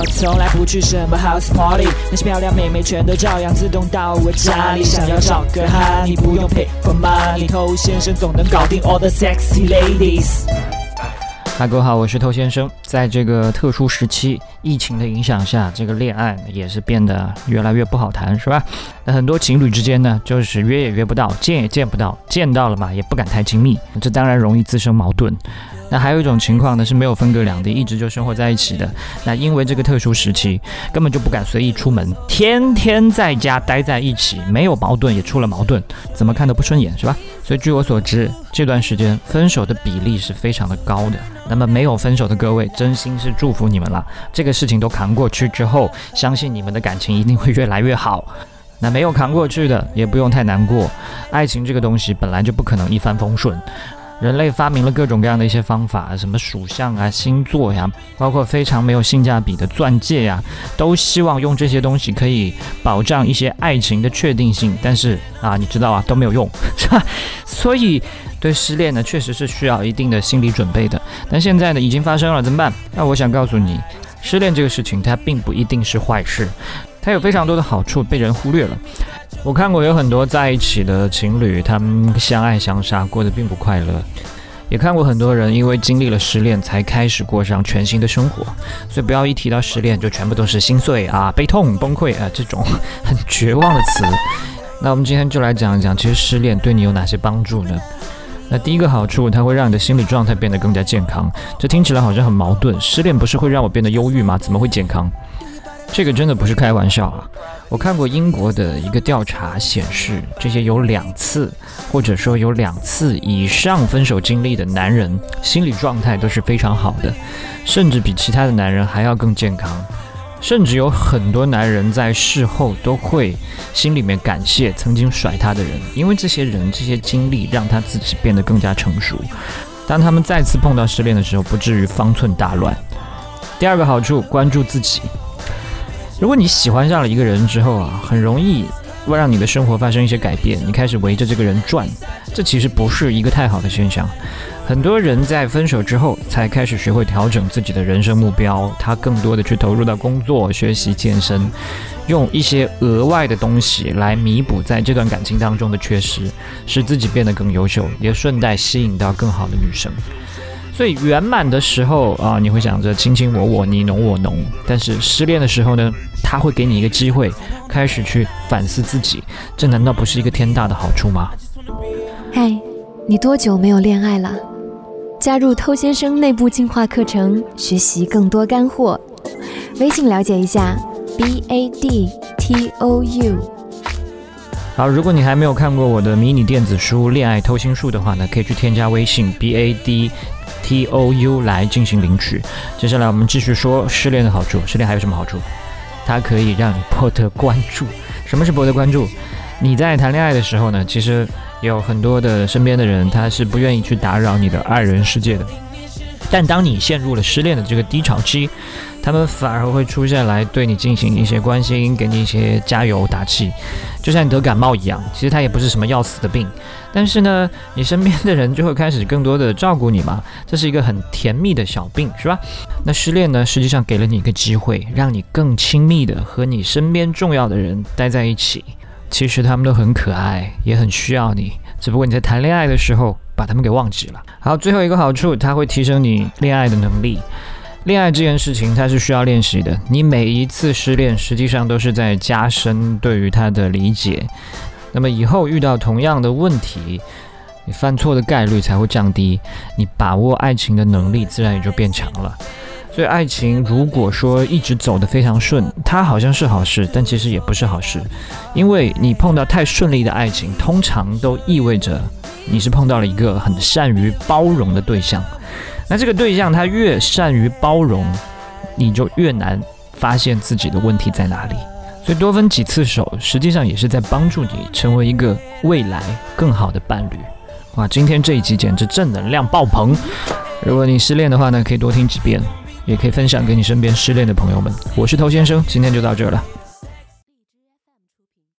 我从来不去什么 house party，那些漂亮妹妹全都照样自动到我家里。想要找个哈，你不用 pay for money，偷先生总能搞定 all the sexy ladies。嗨，各位好，我是偷先生。在这个特殊时期，疫情的影响下，这个恋爱也是变得越来越不好谈，是吧？那很多情侣之间呢，就是约也约不到，见也见不到，见到了嘛，也不敢太亲密，这当然容易滋生矛盾。那还有一种情况呢，是没有分隔两地，一直就生活在一起的。那因为这个特殊时期，根本就不敢随意出门，天天在家待在一起，没有矛盾也出了矛盾，怎么看都不顺眼，是吧？所以据我所知，这段时间分手的比例是非常的高的。那么没有分手的各位，真心是祝福你们了。这个事情都扛过去之后，相信你们的感情一定会越来越好。那没有扛过去的，也不用太难过。爱情这个东西本来就不可能一帆风顺。人类发明了各种各样的一些方法，什么属相啊、星座呀，包括非常没有性价比的钻戒呀，都希望用这些东西可以保障一些爱情的确定性。但是啊，你知道啊，都没有用，是吧？所以对失恋呢，确实是需要一定的心理准备的。但现在呢，已经发生了，怎么办？那我想告诉你，失恋这个事情它并不一定是坏事，它有非常多的好处被人忽略了。我看过有很多在一起的情侣，他们相爱相杀，过得并不快乐；也看过很多人因为经历了失恋，才开始过上全新的生活。所以不要一提到失恋就全部都是心碎啊、悲痛、崩溃啊这种很绝望的词。那我们今天就来讲一讲，其实失恋对你有哪些帮助呢？那第一个好处，它会让你的心理状态变得更加健康。这听起来好像很矛盾，失恋不是会让我变得忧郁吗？怎么会健康？这个真的不是开玩笑啊！我看过英国的一个调查显示，这些有两次或者说有两次以上分手经历的男人，心理状态都是非常好的，甚至比其他的男人还要更健康。甚至有很多男人在事后都会心里面感谢曾经甩他的人，因为这些人这些经历让他自己变得更加成熟。当他们再次碰到失恋的时候，不至于方寸大乱。第二个好处，关注自己。如果你喜欢上了一个人之后啊，很容易会让你的生活发生一些改变，你开始围着这个人转，这其实不是一个太好的现象。很多人在分手之后才开始学会调整自己的人生目标，他更多的去投入到工作、学习、健身，用一些额外的东西来弥补在这段感情当中的缺失，使自己变得更优秀，也顺带吸引到更好的女生。最圆满的时候啊，你会想着卿卿我我，你侬我侬。但是失恋的时候呢，他会给你一个机会，开始去反思自己。这难道不是一个天大的好处吗？嗨，你多久没有恋爱了？加入偷先生内部进化课程，学习更多干货。微信了解一下，b a d t o u。好，如果你还没有看过我的迷你电子书《恋爱偷心术》的话呢，可以去添加微信 b a d。T O U 来进行领取。接下来我们继续说失恋的好处。失恋还有什么好处？它可以让你博得关注。什么是博得关注？你在谈恋爱的时候呢，其实有很多的身边的人，他是不愿意去打扰你的爱人世界的。但当你陷入了失恋的这个低潮期，他们反而会出现来对你进行一些关心，给你一些加油打气，就像你得感冒一样。其实它也不是什么要死的病，但是呢，你身边的人就会开始更多的照顾你嘛。这是一个很甜蜜的小病，是吧？那失恋呢，实际上给了你一个机会，让你更亲密的和你身边重要的人待在一起。其实他们都很可爱，也很需要你，只不过你在谈恋爱的时候。把他们给忘记了。好，最后一个好处，它会提升你恋爱的能力。恋爱这件事情，它是需要练习的。你每一次失恋，实际上都是在加深对于他的理解。那么以后遇到同样的问题，你犯错的概率才会降低，你把握爱情的能力自然也就变强了。所以，爱情如果说一直走得非常顺，它好像是好事，但其实也不是好事，因为你碰到太顺利的爱情，通常都意味着。你是碰到了一个很善于包容的对象，那这个对象他越善于包容，你就越难发现自己的问题在哪里。所以多分几次手，实际上也是在帮助你成为一个未来更好的伴侣。哇，今天这一集简直正能量爆棚！如果你失恋的话呢，可以多听几遍，也可以分享给你身边失恋的朋友们。我是头先生，今天就到这儿了。